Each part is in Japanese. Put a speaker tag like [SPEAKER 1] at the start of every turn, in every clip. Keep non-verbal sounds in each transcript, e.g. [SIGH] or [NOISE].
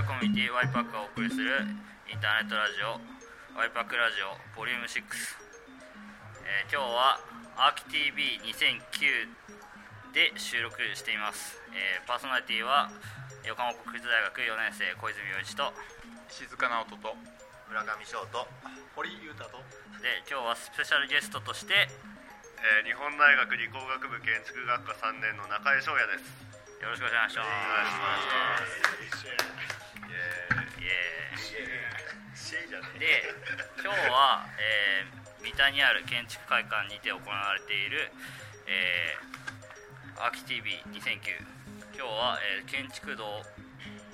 [SPEAKER 1] ャーコミュニティワイパックがお送りするインターネットラジオワイパックラジオボリューム6、えー今日はアーキ TV2009 で収録しています、えーパーソナリティは横浜国立大学4年生小泉洋一と
[SPEAKER 2] 石塚直人と
[SPEAKER 3] 村上翔と
[SPEAKER 4] 堀裕太と。
[SPEAKER 1] で今日はスペシャルゲストとして
[SPEAKER 3] えー日本大学理工学部建築学科3年の中江翔也です。
[SPEAKER 1] よろしくお願いしますで今日は、えー三田にある建築会館にて行われている、えー、アーキ TV2009 今日は、えー建築道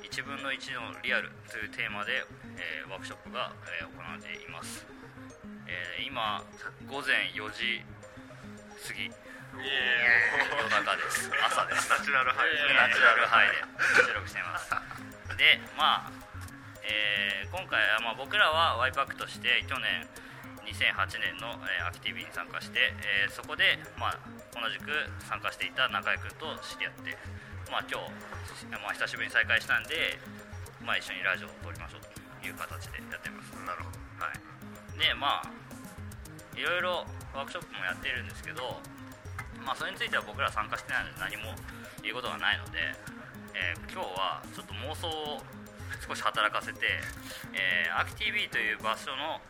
[SPEAKER 1] 1分の1のリアルというテーマで、えーワークショップが、えー行われています、えー今午前4時過ぎ夜中です朝です
[SPEAKER 3] ナチュラルハイで
[SPEAKER 1] ナチュラルハイで収録していますでまあ、えー今回は、まあ、僕らはワイパックとして去年2008年の、えーアキティビに参加して、えーそこで、まあ、同じく参加していた中居君と知り合って、まあ、今日、まあ、久しぶりに再会したんで、まあ、一緒にラジオを撮りましょうという形でやってます。
[SPEAKER 3] なるほど。
[SPEAKER 1] はい、でまあいろいろワークショップもやっているんですけど、まあ、それについては僕ら参加してないので何も言うことがないので、えー今日はちょっと妄想を少し働かせて、えー、アキ TV という場所の、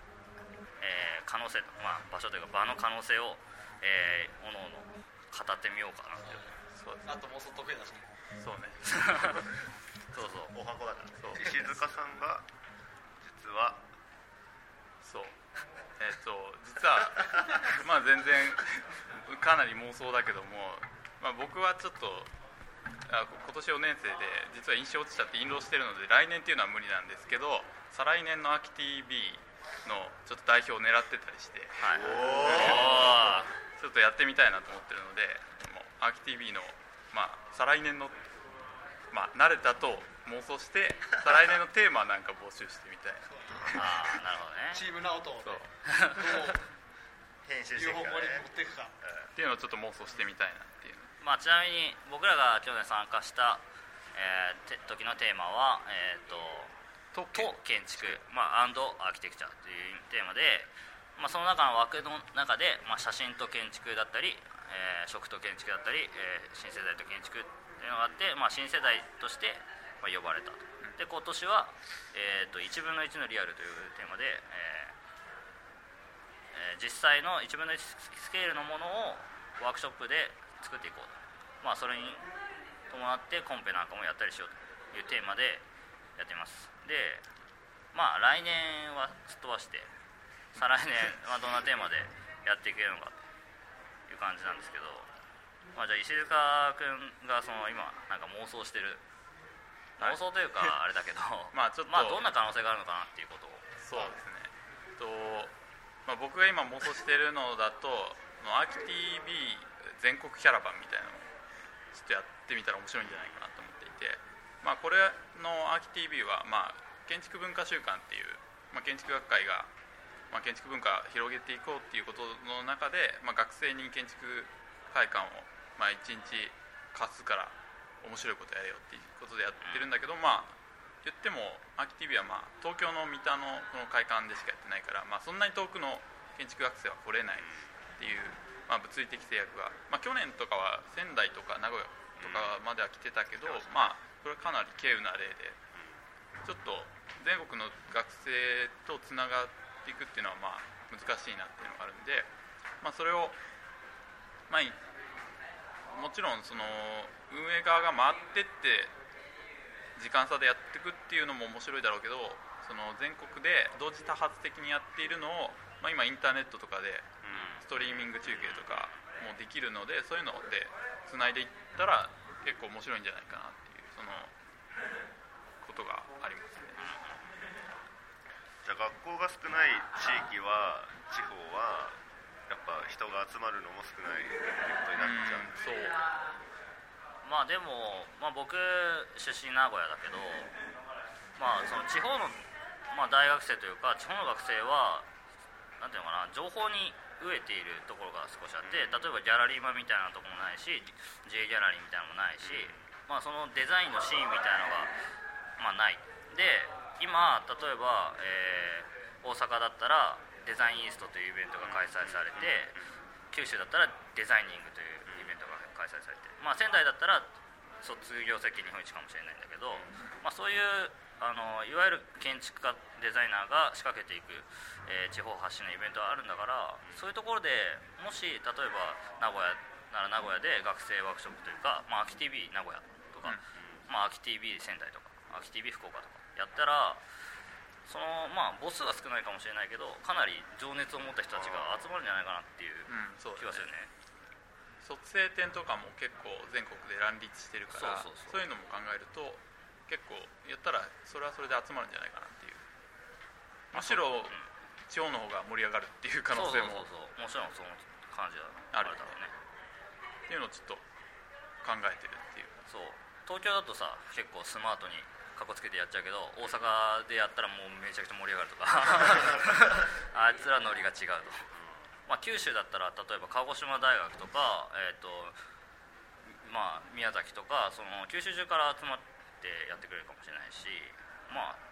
[SPEAKER 1] えー可能性、まあ、場所というか場の可能性を、えー、おのおの語ってみようかなと
[SPEAKER 2] そう
[SPEAKER 4] あと妄想得意だし
[SPEAKER 2] そうね。[LAUGHS]
[SPEAKER 1] そうそう。
[SPEAKER 3] お箱だから
[SPEAKER 2] そう。
[SPEAKER 3] 石塚さんが実は
[SPEAKER 2] そう。えっ、と実は [LAUGHS] まあ全然かなり妄想だけども、まあ、僕はちょっとあ今年4年生で実は印象落ちちゃって印籠してるので来年っていうのは無理なんですけど再来年の秋 TV のちょっと代表を狙ってたりして
[SPEAKER 1] はい
[SPEAKER 2] ちょっとやってみたいなと思ってるのでもうアキ TV の、まあ、再来年の、まあ、慣れたと妄想して再来年のテーマなんか募集してみたいな。
[SPEAKER 1] あーなるほどね。[LAUGHS]
[SPEAKER 4] チームナオトを
[SPEAKER 3] 編集していくからね。
[SPEAKER 4] 持っていくか。
[SPEAKER 2] っていうのをちょっと妄想してみたいな
[SPEAKER 1] まあ、ちなみに僕らが去年参加した、えーて時のテーマは、えー、と
[SPEAKER 2] と
[SPEAKER 1] と建築、まあ、アンドアーキテクチャというテーマで、まあ、その中の枠の中で、まあ、写真と建築だったり、えー食と建築だったり、えー新世代と建築っていうのがあって、まあ、新世代として、まあ、呼ばれたと。で今年は、えー、と1分の1のリアルというテーマで、えーえー実際の1分の1スケールのものをワークショップで作っていこうと、まあ、それに伴ってコンペなんかもやったりしようというテーマでやっています。でまあ来年はすっ飛ばして再来年はどんなテーマでやっていけるのかという感じなんですけど、まあ、じゃあ石塚君がその今なんか妄想してる
[SPEAKER 2] はい。
[SPEAKER 1] 妄想というか [LAUGHS] あれだけど
[SPEAKER 2] まあちょっと
[SPEAKER 1] まあどんな可能性があるのかなっていうことを。
[SPEAKER 2] そうですね。と、まあ、僕が今妄想してるのだとアーキ TV 全国キャラバンみたいなのをちょっとやってみたら面白いんじゃないかなと思っていて、まあ、これのアーキ TV は、まあ、建築文化週間っていう、まあ、建築学会が、まあ、建築文化を広げていこうっていうことの中で、まあ、学生に建築会館を、まあ、1日貸すから面白いことやれよっていうことでやってるんだけど、まあ言ってもアーキ TV はまあ東京の三田のこの会館でしかやってないから、まあ、そんなに遠くの建築学生は来れないっていう、まあ、物理的制約が、まあ、去年とかは仙台とか名古屋とかまでは来てたけど、まあこれはかなり稀有な例で。ちょっと全国の学生とつながっていくっていうのはまあ難しいなっていうのがあるんで、まあ、それを、まあ、いもちろんその運営側が回ってって時間差でやっていくっていうのも面白いだろうけどその全国で同時多発的にやっているのを、まあ、今インターネットとかでストリーミング中継とかもできるのでそういうのでつないでいったら結構面白いんじゃないかなっていうそのことがありますね。
[SPEAKER 3] じゃあ学校が少ない地域は地方はやっぱ人が集まるのも少ないっていうことになっちゃうんです
[SPEAKER 2] そう
[SPEAKER 1] まあでも、まあ、僕出身名古屋だけど、まあ、その地方の、まあ、大学生というか地方の学生はなんていうのかな情報に飢えているところが少しあって例えばギャラリーマンみたいなところもないし J ギャラリーみたいなのもないし、まあ、そのデザインのシーンみたいなのが、まあ、ない。で今例えば、えー大阪だったらデザインイーストというイベントが開催されて九州だったらデザイニングというイベントが開催されて、まあ、仙台だったら卒業設計日本一かもしれないんだけど、まあ、そういうあのいわゆる建築家デザイナーが仕掛けていく、えー地方発信のイベントがあるんだからそういうところでもし例えば名古屋なら名古屋で学生ワークショップというか、まあ、秋 TV 名古屋とか、まあ、秋 TV 仙台とか秋 TV 福岡とかやったらそのまあ母数は少ないかもしれないけどかなり情熱を持った人たちが集まるんじゃないかなっていう
[SPEAKER 2] うん。そうだね。
[SPEAKER 1] 気がするね。
[SPEAKER 2] 卒生展とかも結構全国で乱立してるから
[SPEAKER 1] そうそう。そう
[SPEAKER 2] いうのも考えると結構やったらそれはそれで集まるんじゃないかなっていう。むしろ
[SPEAKER 1] うん
[SPEAKER 2] 地方の方が盛り上がるっていう可能性も。
[SPEAKER 1] そうそうそうもちろんその感じは
[SPEAKER 2] ある
[SPEAKER 1] あるだろうね。
[SPEAKER 2] っていうのをちょっと考えてるっていう。
[SPEAKER 1] そう。東京だとさ結構スマートにかっこつけてやっちゃうけど大阪でやったらもうめちゃくちゃ盛り上がるとか。[LAUGHS] あいつらノリが違うと、まあ、九州だったら例えば鹿児島大学とか、えーとまあ、宮崎とかその九州中から集まってやってくれるかもしれないしまあ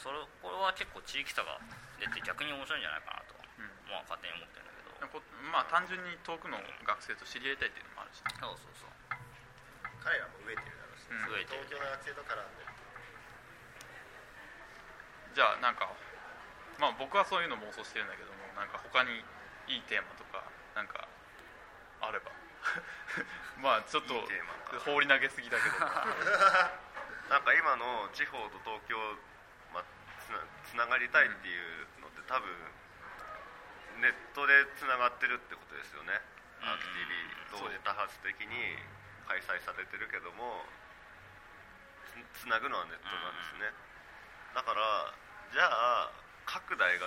[SPEAKER 1] それこれは結構地域差が出て逆に面白いんじゃないかなと、
[SPEAKER 2] うん。
[SPEAKER 1] まあ、勝手に思ってるんだけど。
[SPEAKER 2] こまあ単純に遠くの学生と知り合いたいっていうのもあるし。ね
[SPEAKER 1] そうそうそう。
[SPEAKER 4] 彼らも飢えてるだろうし、
[SPEAKER 2] うん。
[SPEAKER 1] 増えてる。
[SPEAKER 4] 東京の学生と絡んで
[SPEAKER 2] じゃあなんかまあ僕はそういうの妄想してるんだけどもなんか他にいいテーマとかなんかあれば。[LAUGHS] まあちょっと放り投げすぎだけど [LAUGHS]
[SPEAKER 3] なんか今の地方と東京、まあ、つながりたいっていうのって多分ネットでつながってるってことですよね、
[SPEAKER 1] うん。
[SPEAKER 3] アーキ TV 同時多発的に開催されてるけどもつつなぐのはネットなんですね、だからじゃあ各大学を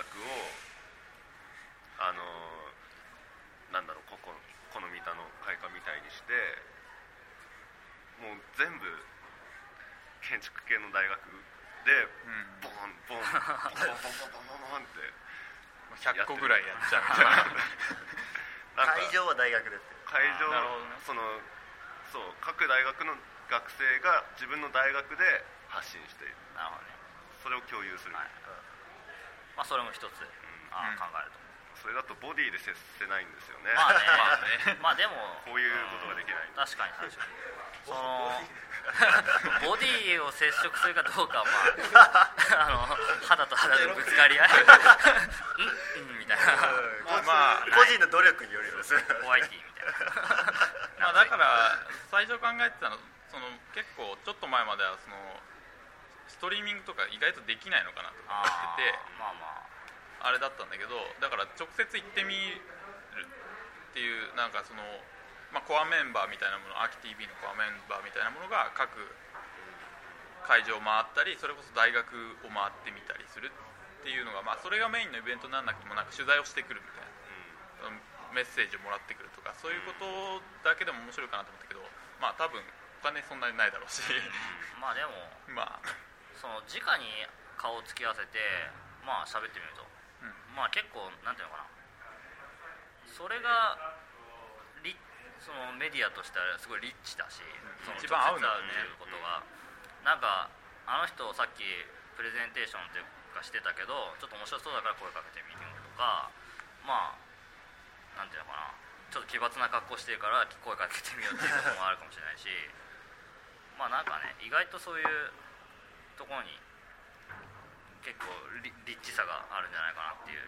[SPEAKER 3] あのなんだろうこここの三田の会館みたいにしてもう全部建築系の大学で
[SPEAKER 2] うん。
[SPEAKER 3] ボンボンボンボンボンボンボンボンって
[SPEAKER 2] 100個ぐらいやっちゃう
[SPEAKER 4] 会場は大学ですよ
[SPEAKER 3] 会場
[SPEAKER 2] ね
[SPEAKER 3] そのそう各大学の学生が自分の大学で発信している
[SPEAKER 1] なるほどね
[SPEAKER 3] それを共有する、
[SPEAKER 1] はいまあそれも一つ、あ
[SPEAKER 2] うん
[SPEAKER 1] 考えると
[SPEAKER 3] それだとボディで接せないんですよね、
[SPEAKER 1] まあね
[SPEAKER 2] まあね
[SPEAKER 1] まあでも
[SPEAKER 3] こういうことができない
[SPEAKER 1] うん確かに確かにその [LAUGHS] ボディを接触するかどうかはまあ [LAUGHS] あの肌と肌のぶつかり合い。うんうんみたいな。
[SPEAKER 2] まあ
[SPEAKER 4] 個人の努力によります
[SPEAKER 1] ホワイティみたいな。
[SPEAKER 2] まあだから最初考えてたのその結構ちょっと前まではそのストリーミングとか意外とできないのかなとか思
[SPEAKER 1] あ
[SPEAKER 2] ってて。
[SPEAKER 1] ーまあま
[SPEAKER 2] あれだったんだけどだから直接行ってみるっていうなんかその、まあ、コアメンバーみたいなものアキ TV のコアメンバーみたいなものが各会場を回ったりそれこそ大学を回ってみたりするっていうのが、まあ、それがメインのイベントにならなくてもなんか取材をしてくるみたいな
[SPEAKER 3] うん
[SPEAKER 2] メッセージをもらってくるとかそういうことだけでも面白いかなと思ったけどまあ多分お金そんなにないだろうし。
[SPEAKER 1] あまあでも [LAUGHS]
[SPEAKER 2] まあ。
[SPEAKER 1] その直に顔を突き合わせてまあ喋ってみると。
[SPEAKER 2] うん。
[SPEAKER 1] まあ結構なんていうのかな。それがリそのメディアとしてはすごいリッチだし、その
[SPEAKER 2] 一番合う
[SPEAKER 1] っていうことが、なんかあの人さっきプレゼンテーションっていうかしてたけどちょっと面白そうだから声かけてみてみるとかまあなんていうのかな。ちょっと奇抜な格好してるから声かけてみようっていうこともあるかもしれないし。[LAUGHS] まあなんかね意外とそういうところに結構リリッチさがあるんじゃないかなっていう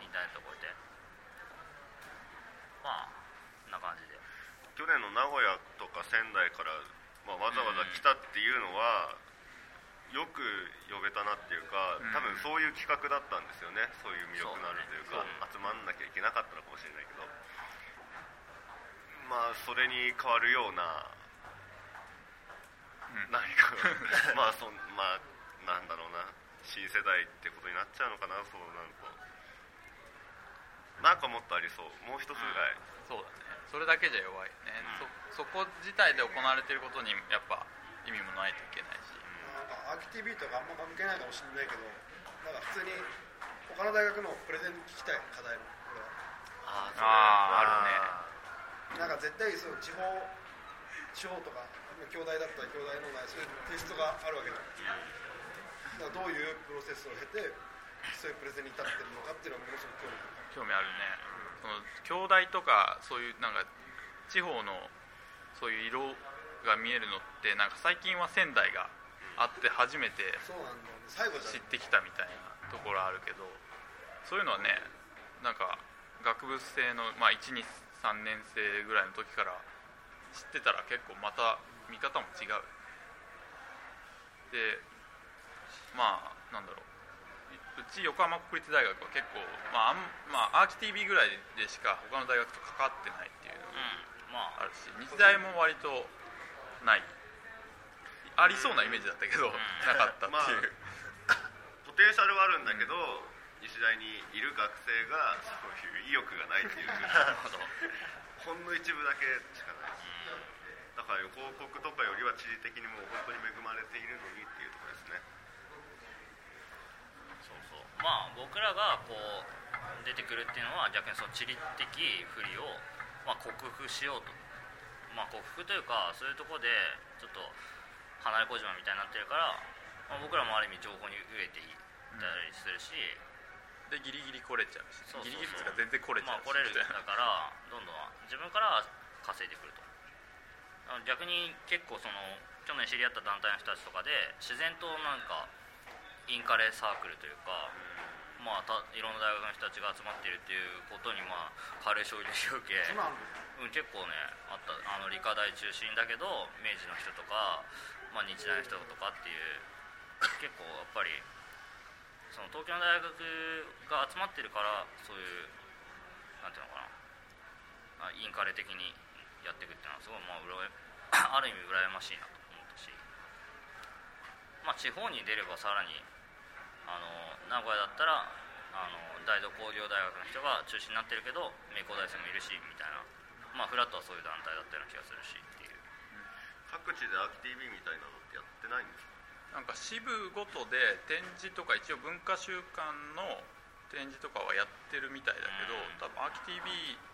[SPEAKER 1] インターネットを超えてまあこんな感じで
[SPEAKER 3] 去年の名古屋とか仙台から、まあ、わざわざ来たっていうのは、よく呼べたなっていうか
[SPEAKER 2] うん。
[SPEAKER 3] 多分そういう企画だったんですよね。そういう魅力のあるというか
[SPEAKER 1] ね。
[SPEAKER 3] 集まんなきゃいけなかったのかもしれないけど。まあそれに変わるような
[SPEAKER 2] うん。
[SPEAKER 3] 何か [LAUGHS] まあそんまあなんだろうな。新世代ってことになっちゃうのかな。そうなるとなんかもっとありそう。もう一つぐらい、
[SPEAKER 2] そうだねそれだけじゃ弱いよね、そそこ自体で行われていることにやっぱ意味もないといけないし。
[SPEAKER 5] なんかアーキ TV とかあんま関係ないかもしれないけどなんか普通に他の大学のプレゼン聞きたい課題のこれは
[SPEAKER 3] あ
[SPEAKER 2] あーあるね
[SPEAKER 5] なんか絶対そう地方地方とか兄弟だったら兄弟のないそういうテイストがあるわけだ。だからどういうプロセスを経てそういうプレゼンに至ってるのかっていうのはものすごく興味ある。
[SPEAKER 2] 興味あるねその兄弟とかそういうなんか地方のそういう色が見えるのってなんか最近は仙台があって初めて知ってきたみたいなところあるけどそういうのはねなんか学部生の、まあ、123年生ぐらいの時から知ってたら結構また見方も違う。でまあなんだろううち横浜国立大学は結構、まあまあ、アーキ TV ぐらいでしか他の大学と関わってないっていうの
[SPEAKER 1] う
[SPEAKER 2] が
[SPEAKER 1] んまあ。
[SPEAKER 2] あるし日大も割とないありそうなイメージだったけど、
[SPEAKER 1] ん。
[SPEAKER 2] なかったっていう、[LAUGHS]
[SPEAKER 3] ポテンシャルはあるんだけど日大にいる学生がそういう意欲がないっていう。[LAUGHS] ほんの一部だけしかない。だから広告とかよりは地理的にもう本当に恵まれているのにっていうところですね
[SPEAKER 1] そうそうまあ僕らがこう出てくるっていうのは逆にその地理的不利を、まあ、克服しようと。まあ克服というかそういうところでちょっと離れ小島みたいになってるから、まあ、僕らもある意味情報に飢えていたりするし、
[SPEAKER 2] でギリギリ来れちゃうしギリギリっていうか全然来れちゃうし、
[SPEAKER 1] まあ来れるだからどんどん自分から稼いでくると。逆に結構その去年知り合った団体の人たちとかで自然となんかインカレサークルというか、まあ、たいろんな大学の人たちが集まっているっていうことにまあ軽い衝撃を受けうん、結構ねあったあの理科大中心だけど明治の人とか、まあ、日大の人とかっていう結構やっぱりその東京の大学が集まってるからそういうなんていうのかなあインカレ的にやっていくっていうのはすごいまあうらやある意味羨ましいなと思ったし、まあ、地方に出ればさらにあの名古屋だったらあの大同工業大学の人が中心になってるけど名工大生もいるしみたいな、まあ、フラットはそういう団体だったような気がするしっていう。
[SPEAKER 3] 各地でアーキ TV みたいなのってやってないんですか？
[SPEAKER 2] なんか支部ごとで展示とか一応文化週間の展示とかはやってるみたいだけど、
[SPEAKER 1] うん。
[SPEAKER 2] 多分アーキ TV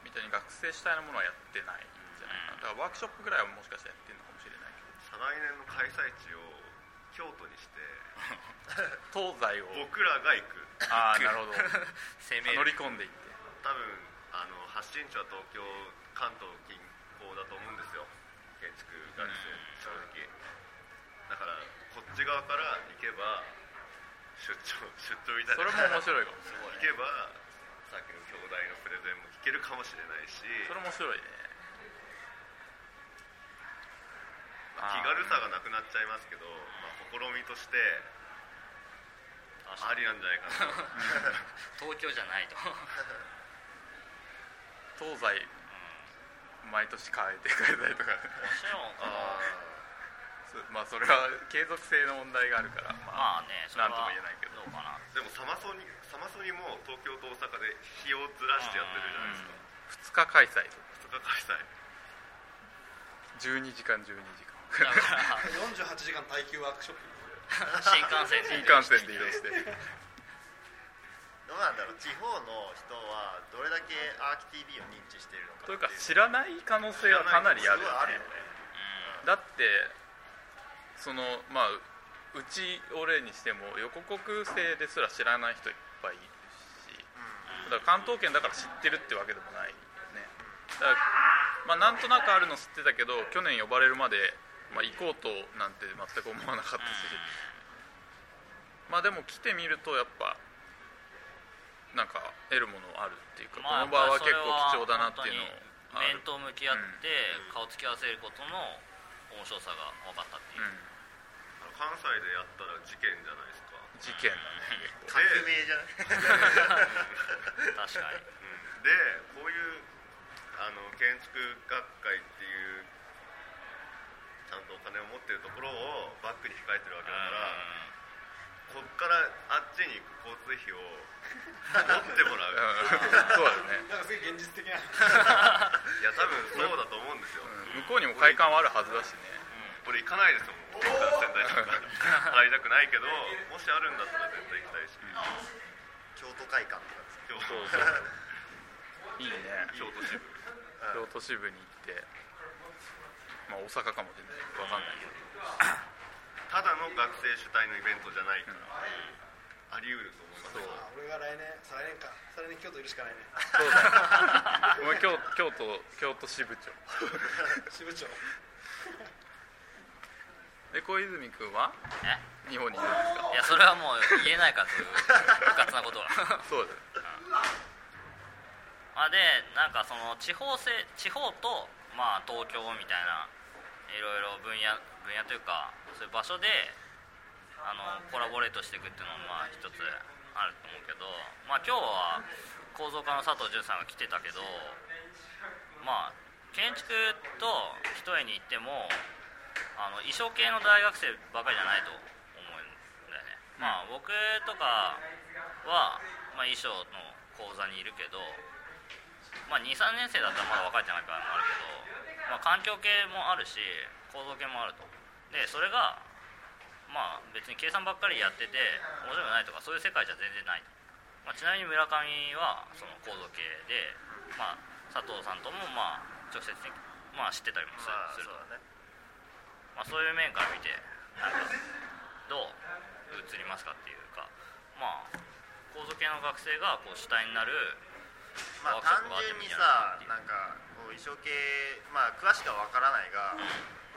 [SPEAKER 2] みたいに学生主体のものはやってないんじゃないかな。だからワークショップぐらいはもしかしたらやってるのかもしれないけ
[SPEAKER 3] 再来年の開催地を京都にして
[SPEAKER 2] ど [LAUGHS] 東西を。
[SPEAKER 3] 僕らが行く。
[SPEAKER 2] ああなるほど。
[SPEAKER 1] 攻め
[SPEAKER 2] 乗り
[SPEAKER 1] る
[SPEAKER 2] 込んでいって。
[SPEAKER 3] 多分あの発信地は東京関東近郊だと思うんですよ。建築学生正直。だからこっち側から行けば出張 [LAUGHS] 出張みたいな。
[SPEAKER 2] それも面白いかも。[LAUGHS]
[SPEAKER 3] 行けばさっきの兄弟のプレゼンも聞けるかもしれないし。
[SPEAKER 2] それ面白いね。
[SPEAKER 3] まあ気軽さがなくなっちゃいますけど、まあ、試みとしてありなんじゃないかな。[LAUGHS]
[SPEAKER 1] 東京じゃないと。[LAUGHS]
[SPEAKER 2] 東西毎年変えてくれたりとか。
[SPEAKER 1] もちろん
[SPEAKER 3] あ [LAUGHS]
[SPEAKER 2] まあそれは継続性の問題があるからまあ
[SPEAKER 1] まあねそれは
[SPEAKER 2] なんとも言えないけど。
[SPEAKER 1] どうかな。
[SPEAKER 3] ーでもサマソニサマソニも東京と大阪で日をずらしてやってるじゃないですか。
[SPEAKER 2] 2日開催と
[SPEAKER 3] 2日開催。
[SPEAKER 2] 12時間12時間
[SPEAKER 5] 48時間耐久ワークショップ。
[SPEAKER 1] 新幹線で。
[SPEAKER 2] 新幹線で。移動して
[SPEAKER 4] どうなんだろう地方の人はどれだけアーキ TV を認知しているのか
[SPEAKER 2] というか知らない可能性はかなりある
[SPEAKER 4] すごいあるよね。
[SPEAKER 2] だってそのまあうちを例にしても横国生ですら知らない人いっぱいいるし。だから関東圏だから知ってるってわけでもないよね。だからまあなんとなくあるの知ってたけど去年呼ばれるまで、まあ、行こうとなんて全く思わなかったし、まあでも来てみるとやっぱなんか得るものあるっていうか、
[SPEAKER 1] まあ
[SPEAKER 2] この場は結構貴重だなっていうのを
[SPEAKER 1] 面と向き合って顔つき合わせることの面白さが分かったっていう、
[SPEAKER 2] うん。
[SPEAKER 3] 関西でやったら事件じゃないですか。
[SPEAKER 2] 事件だね
[SPEAKER 4] 革命じゃない？
[SPEAKER 1] 確かに。
[SPEAKER 3] うん。でこういうあの建築学会っていうちゃんとお金を持ってるところをバックに控えてるわけだから、こっからあっちに行く交通費を持ってもらう。
[SPEAKER 2] うん。[LAUGHS] そうだね。
[SPEAKER 5] なんかすげえ現実的な。
[SPEAKER 3] いや多分そうだと思うんですよ、
[SPEAKER 2] 向こうにも会館はあるはずだしね。
[SPEAKER 3] これ行かないですもん。仙台とか払いたくないけどもしあるんだったら絶対行きたいし、
[SPEAKER 4] 京都会館とかです
[SPEAKER 3] 京
[SPEAKER 2] そうそういいね。
[SPEAKER 3] 京都支部。
[SPEAKER 2] 京都支部に行ってまあ大阪かもしれないわかんないけど。[COUGHS]
[SPEAKER 3] ただの学生主体のイベントじゃないから、あり得ると思います。
[SPEAKER 2] そう。
[SPEAKER 5] あ俺が来年再来年か。再来年京都いるしかないね。
[SPEAKER 2] そうだお前京京都京都支部長。[LAUGHS]
[SPEAKER 5] 支部長。[LAUGHS]
[SPEAKER 2] で小泉君は？
[SPEAKER 1] え？
[SPEAKER 2] 日本にいるんですか？
[SPEAKER 1] いやそれはもう言えないからそういううかつなことは。[LAUGHS]
[SPEAKER 2] そうだ
[SPEAKER 1] あでなんかその地方性地方とまあ東京みたいないろいろ分野分野というかそういう場所であのコラボレートしていくっていうのもまあ一つあると思うけどまあ今日は構造家の佐藤潤さんが来てたけどまあ建築と一重に行ってもあの衣装系の大学生ばかりじゃないと思うんだよね、まあ僕とかは、まあ、衣装の講座にいるけどまあ、23年生だったらまだ若いんじゃないかなもあるけど、まあ、環境系もあるし構造系もあると。でそれがまあ別に計算ばっかりやってて面白くないとかそういう世界じゃ全然ないと、まあ、ちなみに村上はその構造系で、まあ、佐藤さんともまあ直接的に、まあ、知ってたりもする,、と。
[SPEAKER 4] そうだね。
[SPEAKER 1] まあ、そういう面から見てなんかどう映りますかっていうか。まあ構造系の学生がこう主体になる
[SPEAKER 4] まあ単純にさなんかこう衣装系まあ詳しくは分からないが、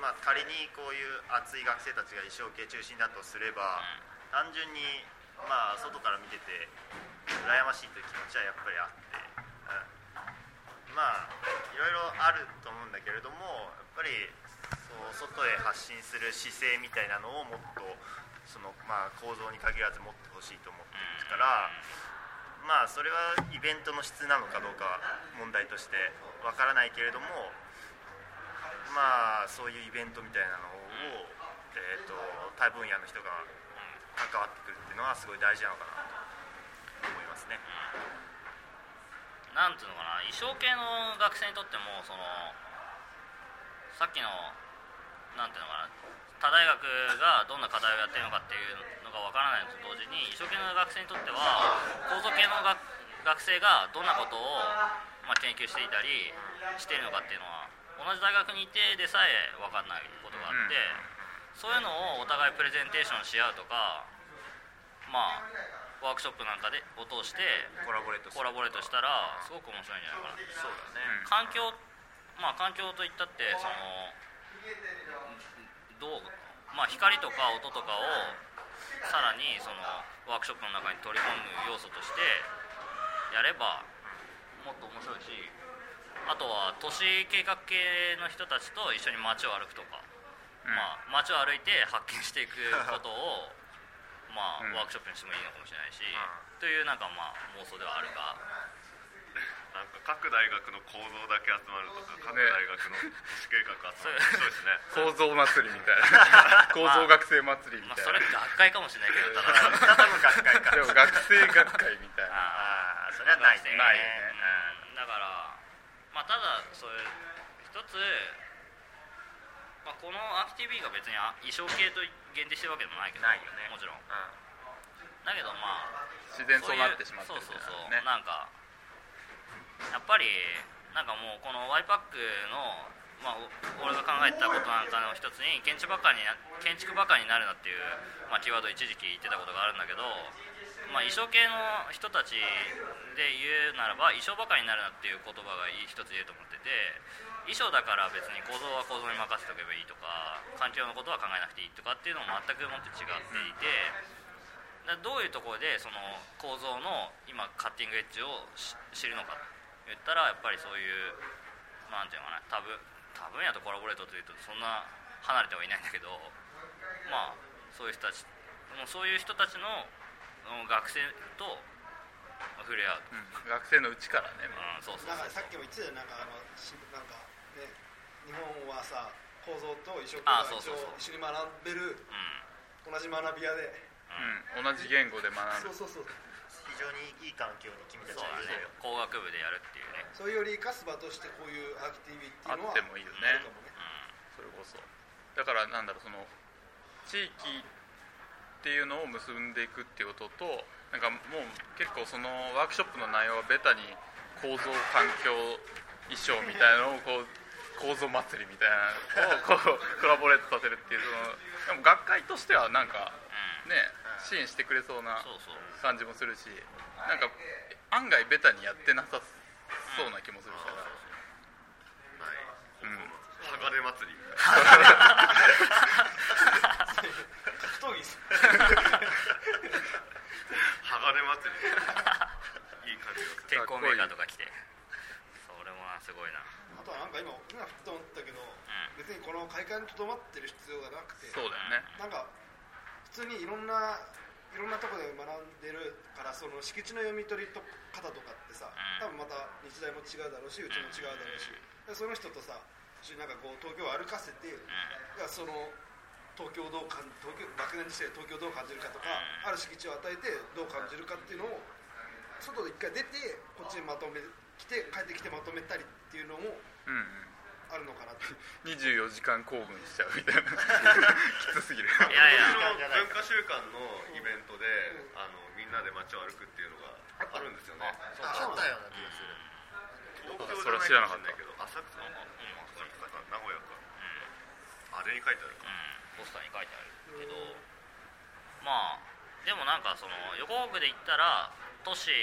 [SPEAKER 4] まあ仮にこういう熱い学生たちが衣装系中心だとすれば、単純にまあ外から見てて羨ましいという気持ちはやっぱりあって、うん、まあいろいろあると思うんだけれどもやっぱりそう外へ発信する姿勢みたいなのをもっとそのまあ構造に限らず持ってほしいと思っているから。まあそれはイベントの質なのかどうかは問題としてわからないけれどもまあそういうイベントみたいなのを、えー、と他分野の人が関わってくるっていうのはすごい大事なのかなと思いますね。
[SPEAKER 1] なんていうのかな衣装系の学生にとってもそのさっきのなんていうのかな他大学がどんな課題をやってるのかっていうのがわからないのと同時に衣装系の学生にとっては構造系の学学生がどんなことを、まあ、研究していたりしているのかっていうのは同じ大学にいてでさえ分かんないことがあって、そういうのをお互いプレゼンテーションし合うとかまあワークショップなんかでを通して
[SPEAKER 4] コラボレート
[SPEAKER 1] コラボレートしたらすごく面白いんじゃないかな。
[SPEAKER 4] そうだね、
[SPEAKER 1] 環境まあ環境といったってそのどうまあ光とか音とかをさらにそのワークショップの中に取り込む要素としてやればもっと面白いしあとは都市計画系の人たちと一緒に街を歩くとか、まあ街を歩いて発見していくことをまあ、
[SPEAKER 2] うん。
[SPEAKER 1] ワークショップにしてもいいのかもしれないし、
[SPEAKER 4] う
[SPEAKER 1] というなんかまあ妄想ではあるが
[SPEAKER 3] なんか各大学の構造だけ集まるとか各大学の都市計画集まる [LAUGHS] そうですね。[LAUGHS]
[SPEAKER 2] 構造祭りみたいな構造学生祭りみ
[SPEAKER 1] まあ、
[SPEAKER 2] たいな、
[SPEAKER 1] それ学会かもしれないけどただ
[SPEAKER 4] ただの学会か。
[SPEAKER 2] でも学生学会みたいな。
[SPEAKER 4] ああそれはないね。
[SPEAKER 2] ないね。
[SPEAKER 1] うん。だからまあただそういう一つ、まあ、このアキティビーが別にあ衣装系と限定してるわけでもないけど
[SPEAKER 4] ないよね。
[SPEAKER 1] もちろん。
[SPEAKER 4] う
[SPEAKER 1] だけどまあ
[SPEAKER 2] 自然そうなってしまってる
[SPEAKER 1] そうそうそう、
[SPEAKER 2] ね
[SPEAKER 1] なんかやっぱりなんかもうこの y パックの、まあ、俺が考えたことなんかの一つに建築ばっかにな建築ばっかりになるなっていう、まあ、キーワード一時期言ってたことがあるんだけど、まあ、衣装系の人たちで言うならば衣装ばかりになるなっていう言葉が一つ言えると思ってて衣装だから別に構造は構造に任せておけばいいとか環境のことは考えなくていいとかっていうのも全くもって違っていて。どういうところでその構造の今カッティングエッジを知るのかと言ったらやっぱりそういうなんていうのかな多分多分やとコラボレートというとそんな離れてはいないんだけどまあそういう人たちもうそういう人たちのうん学生と触れ合う。と、
[SPEAKER 2] うん学生のうちからね。
[SPEAKER 1] うん、そうそうそう
[SPEAKER 5] なんかさっきも言ってたよなんかあのしなんかね日本はさ構造と衣装系
[SPEAKER 1] あ
[SPEAKER 5] が
[SPEAKER 1] そうそうそう。
[SPEAKER 5] 一緒に学べる
[SPEAKER 1] うん。
[SPEAKER 5] 同じ学び屋で。
[SPEAKER 2] うん、同じ言語で学ぶ
[SPEAKER 5] そうそうそう。
[SPEAKER 4] 非常にいい環境に君たち
[SPEAKER 1] そうだね
[SPEAKER 4] はいるね。
[SPEAKER 1] 工学部でやるっていうね、
[SPEAKER 5] そういうより生かす場としてこういうアクティビティのは
[SPEAKER 2] あってもいいよね。
[SPEAKER 5] あるかもね。
[SPEAKER 2] それこそ。だからなんだろうその地域っていうのを結んでいくっていうこととなんかもう結構そのワークショップの内容はベタに構造環境衣装みたいなのをこう構造祭りみたいなのをこうコラボレートさせるっていうそのでも学会としてはなんかね支援してくれそうな感じもするしなんか案外ベタにやってなさそうな気もするから、うん、
[SPEAKER 3] 鋼祭り。
[SPEAKER 5] 格闘技っす。
[SPEAKER 3] 鋼祭り。いい感じがする
[SPEAKER 1] 鉄鋼メーカーとか来て。それもなすごいな。
[SPEAKER 5] あとはなんか今今ふっと思ったけど、別にこの会館にとどまってる必要がなくて。
[SPEAKER 2] そうだよね。
[SPEAKER 5] なんか普通にいろんないろんなところで学んでるからその敷地の読み取りと方とかってさ、多分また日大も違うだろうしうちも違うだろうし、でその人とさなんかこう東京を歩かせて、その東京をどう感東京漠然として東京をどう感じるかとか、ある敷地を与えてどう感じるかっていうのを外で一回出てこっちにまとめ来て帰ってきてまとめたりっていうのも
[SPEAKER 2] うんうん
[SPEAKER 5] あるのかなって。
[SPEAKER 2] 24時間公文しちゃうみたいな。[LAUGHS] きつすぎる。
[SPEAKER 1] いやいや。
[SPEAKER 3] うちの文化週間のイベントで、あのみんなで街を歩くっていうのがあるんですよね。
[SPEAKER 4] そう。あったような気がする。
[SPEAKER 3] 東
[SPEAKER 2] それは知らなかった。
[SPEAKER 3] ないけど浅草浅草か名古屋か、あれに書いてあるか。
[SPEAKER 1] ポスターに書いてあるけどまあでもなんかその横国で言ったら都市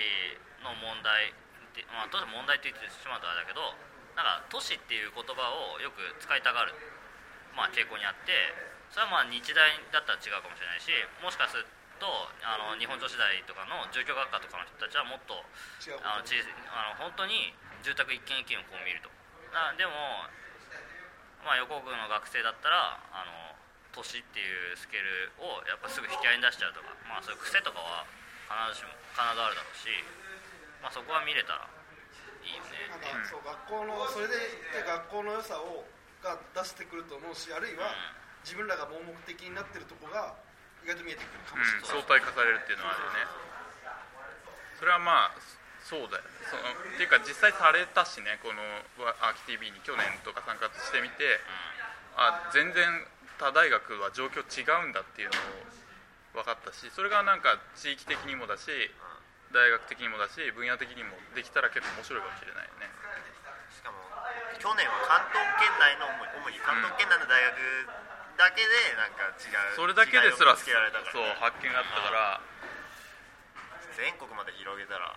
[SPEAKER 1] の問題ってまあ都市問題って言ってしまうとあれだけどなんか都市っていう言葉をよく使いたがるまあ傾向にあってそれはまあ日大だったら違うかもしれないしもしかするとあの日本女子大とかの住居学科とかの人たちはもっと
[SPEAKER 5] 違う。
[SPEAKER 1] あのちあの本当に住宅一軒一軒をこう見ると。あでも、まあ、横国の学生だったらあの都市っていうスケールをやっぱすぐ引き合いに出しちゃうとか、まあ、そういう癖とかは必ずしも必ずあるだろうし、まあ、そこは見れたら
[SPEAKER 5] なんかそう学校のそれで学校の良さをが出してくると思うしあるいは自分らが盲目的になってるとこが意外と見えてくるかもしれない、
[SPEAKER 2] うん、相対化されるっていうのはあるよね。それはまあそうだよね。そのっていうか実際されたしねこのアーキ TV に去年とか参加してみて、あ全然他大学は状況違うんだっていうのを分かったしそれがなんか地域的にもだし大学的にもだし分野的にもできたら結構面白いかもしれないよね。
[SPEAKER 4] しかも去年は関東圏内の主に関東圏内の大学だけでなんか違う
[SPEAKER 2] それだけですら
[SPEAKER 4] られたから、
[SPEAKER 2] そう
[SPEAKER 4] ね、
[SPEAKER 2] 発見があったから。
[SPEAKER 4] 全国まで広げたら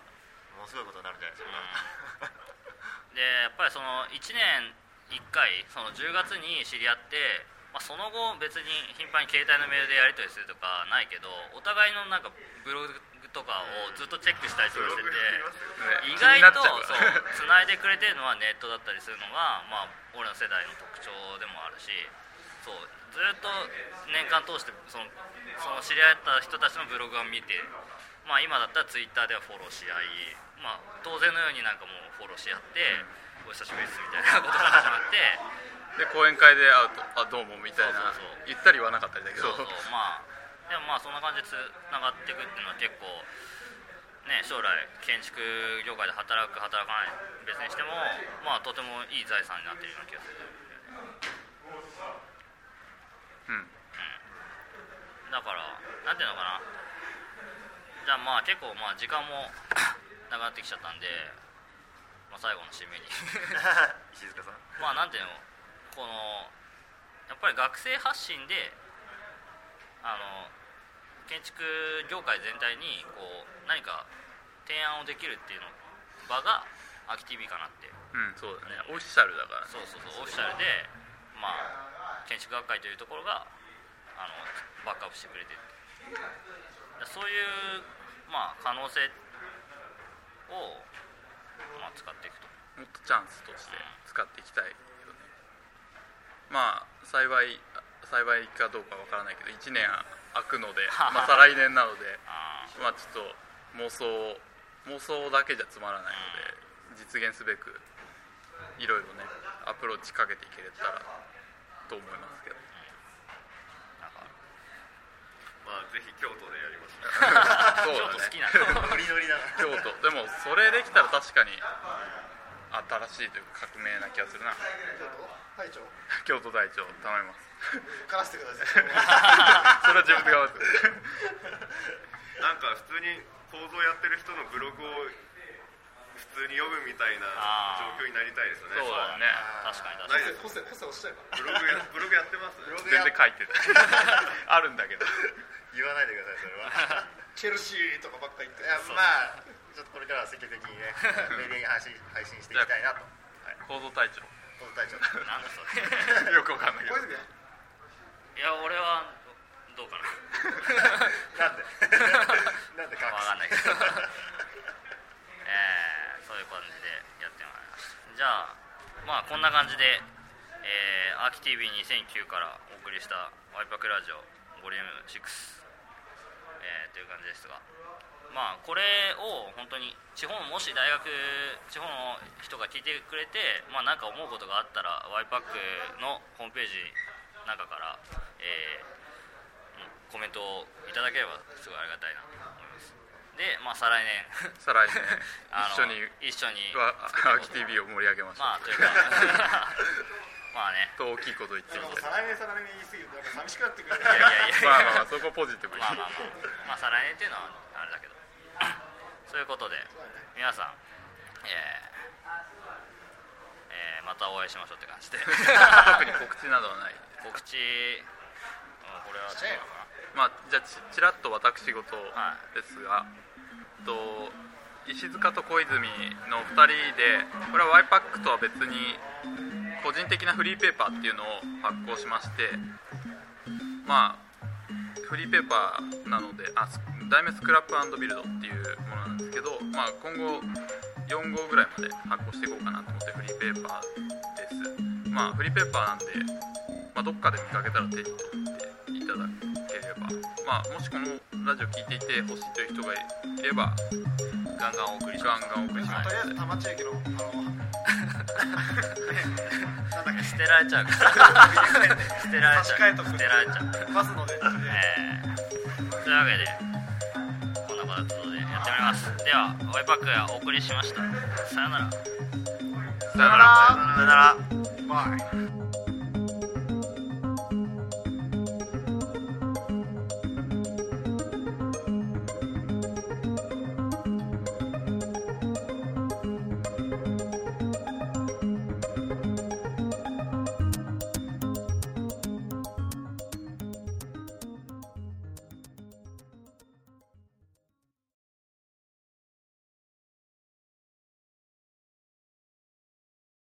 [SPEAKER 4] ものすごいことになるんじゃないですか、[LAUGHS]
[SPEAKER 1] でやっぱりその1年1回その10月に知り合って、まあ、その後別に頻繁に携帯のメールでやり取りするとかないけどお互いのなんかブログとかをずっとチェックしたりとかしてて意外とそうつないでくれてるのはネットだったりするのが、まあ、俺の世代の特徴でもあるしそうずっと年間通してそのその知り合った人たちのブログを見て、まあ、今だったらツイッターではフォローし合い、まあ、当然のようになんかもうフォローし合って、お久しぶりですみたいなことが始まって。
[SPEAKER 2] で講演会で会うと「あどうも」みたいな
[SPEAKER 1] そうそうそう。
[SPEAKER 2] 言ったりはなかったりだけど。
[SPEAKER 1] そうそう。まあでもまあそんな感じでつながっていくっていうのは結構ね将来建築業界で働く働かない別にしてもまあとてもいい財産になってるような気がする
[SPEAKER 2] うん。
[SPEAKER 1] だからなんていうのかな。じゃあまあ結構まあ時間もなくなってきちゃったんで、まあ、最後の締めに。[LAUGHS]
[SPEAKER 4] 石塚さん。
[SPEAKER 1] まあなんていうの。このやっぱり学生発信であの建築業界全体にこう何か提案をできるっていうの場がアキ TV かなって。
[SPEAKER 2] うんそうだね。オフィシャルだからね。
[SPEAKER 1] そうそうそうオフィシャルでまあ建築学会というところがあのバックアップしてくれてそういうまあ可能性を、まあ、使っていくと。
[SPEAKER 2] もっとチャンスとして使っていきたいよね。まあ幸い幸いかどうかわからないけど1年空くのでまあ再来年なので
[SPEAKER 1] あ
[SPEAKER 2] まあちょっと妄想妄想だけじゃつまらないので実現すべくいろいろねアプローチかけていけれたらと思いますけど。
[SPEAKER 3] まあぜひ京都でやりましょう。[LAUGHS]
[SPEAKER 2] そうだね。
[SPEAKER 1] 京都好きなの。
[SPEAKER 4] ノリノリだな。
[SPEAKER 2] 京都。でもそれできたら確かに新しいというか革命な気がするな。
[SPEAKER 5] 京都隊長。
[SPEAKER 2] 京都大長頼みます。[LAUGHS]
[SPEAKER 5] らせてください。[LAUGHS]
[SPEAKER 2] それは自分で頑張って。[LAUGHS]
[SPEAKER 3] なんか普通に構造やってる人のブログを普通通に読むみたいな状況になりたいですよね。
[SPEAKER 2] そうだね。
[SPEAKER 1] 確かに確かに。
[SPEAKER 3] ないです。
[SPEAKER 5] ホセホセ押したいか
[SPEAKER 3] ブログやブログやってます？
[SPEAKER 4] ブログ
[SPEAKER 2] 全然書いてたあるんだけど。
[SPEAKER 4] 言わないでくださいそれは。
[SPEAKER 5] チェルシーとかばっか言って。
[SPEAKER 4] いやまあちょっとこれからは積極的にねメディアに配信配信していきたいなと。はい。
[SPEAKER 2] 構造隊長
[SPEAKER 4] この隊長
[SPEAKER 1] なんだそれ。[LAUGHS]
[SPEAKER 2] よくわかんないけど。
[SPEAKER 5] 小泉はい
[SPEAKER 1] や俺はどうかな。[LAUGHS]
[SPEAKER 4] なんで？[LAUGHS] なんで隠す？
[SPEAKER 1] わかんないけど。えーそういう感じでやってまいりました。じゃあまあこんな感じで、えー、アーキ TV2009 からお送りしたワイパクラジオボリューム6、えーという感じですがまあこれを本当に地方もし大学地方の人が聞いてくれてまあなんか思うことがあったらワイパックのホームページなんかから、えーコメントをいただければすごいありがたいなと思います。でまあ再来年。
[SPEAKER 2] 再来年。[LAUGHS] 一緒に
[SPEAKER 1] 一緒に。
[SPEAKER 2] わアーキ TV を盛り上げましょう、
[SPEAKER 1] まあというかまあね。[LAUGHS]
[SPEAKER 2] と大きいこと言って
[SPEAKER 5] でも
[SPEAKER 2] みて
[SPEAKER 5] 再来年再来年言い過ぎるとなんか寂しくなってくる。
[SPEAKER 1] いやいやいや
[SPEAKER 2] まあまあまあそこポジティブに。
[SPEAKER 1] まあまあまあ。まあ再来年っていうのはそういうことで皆さんえーえーまたお会いしましょうって感じで。[LAUGHS]
[SPEAKER 2] 特に告知などはない。
[SPEAKER 1] 告知うんこれは違うか
[SPEAKER 2] まあじゃあちちらっと私事
[SPEAKER 1] は
[SPEAKER 2] ですが、と石塚と小泉の2人でこれはワイパックとは別に個人的なフリーペーパーっていうのを発行しましてまあフリーペーパーなのであス題名スクラップビルドっていうものなんですけど、まあ、今後4号ぐらいまで発行していこうかなと思ってフリーペーパーです。まあフリーペーパーなんで、まあ、どっかで見かけたら手に取っていただければ。まあもしこのラジオ聞いていて欲しいという人がいれば
[SPEAKER 1] ガンガンお送りし
[SPEAKER 2] ガン
[SPEAKER 1] ます。
[SPEAKER 2] ガンお送りしま
[SPEAKER 5] とりあえ
[SPEAKER 2] す
[SPEAKER 5] ず田町駅のあの [LAUGHS]
[SPEAKER 1] 捨てられちゃう。か [LAUGHS] ら捨てられちゃう。捨てられちゃう。
[SPEAKER 5] バスので、
[SPEAKER 1] えー。というわけでますではワイパックがお送りしました。さよなら。
[SPEAKER 2] さよなら。
[SPEAKER 1] さよなら。
[SPEAKER 5] バイ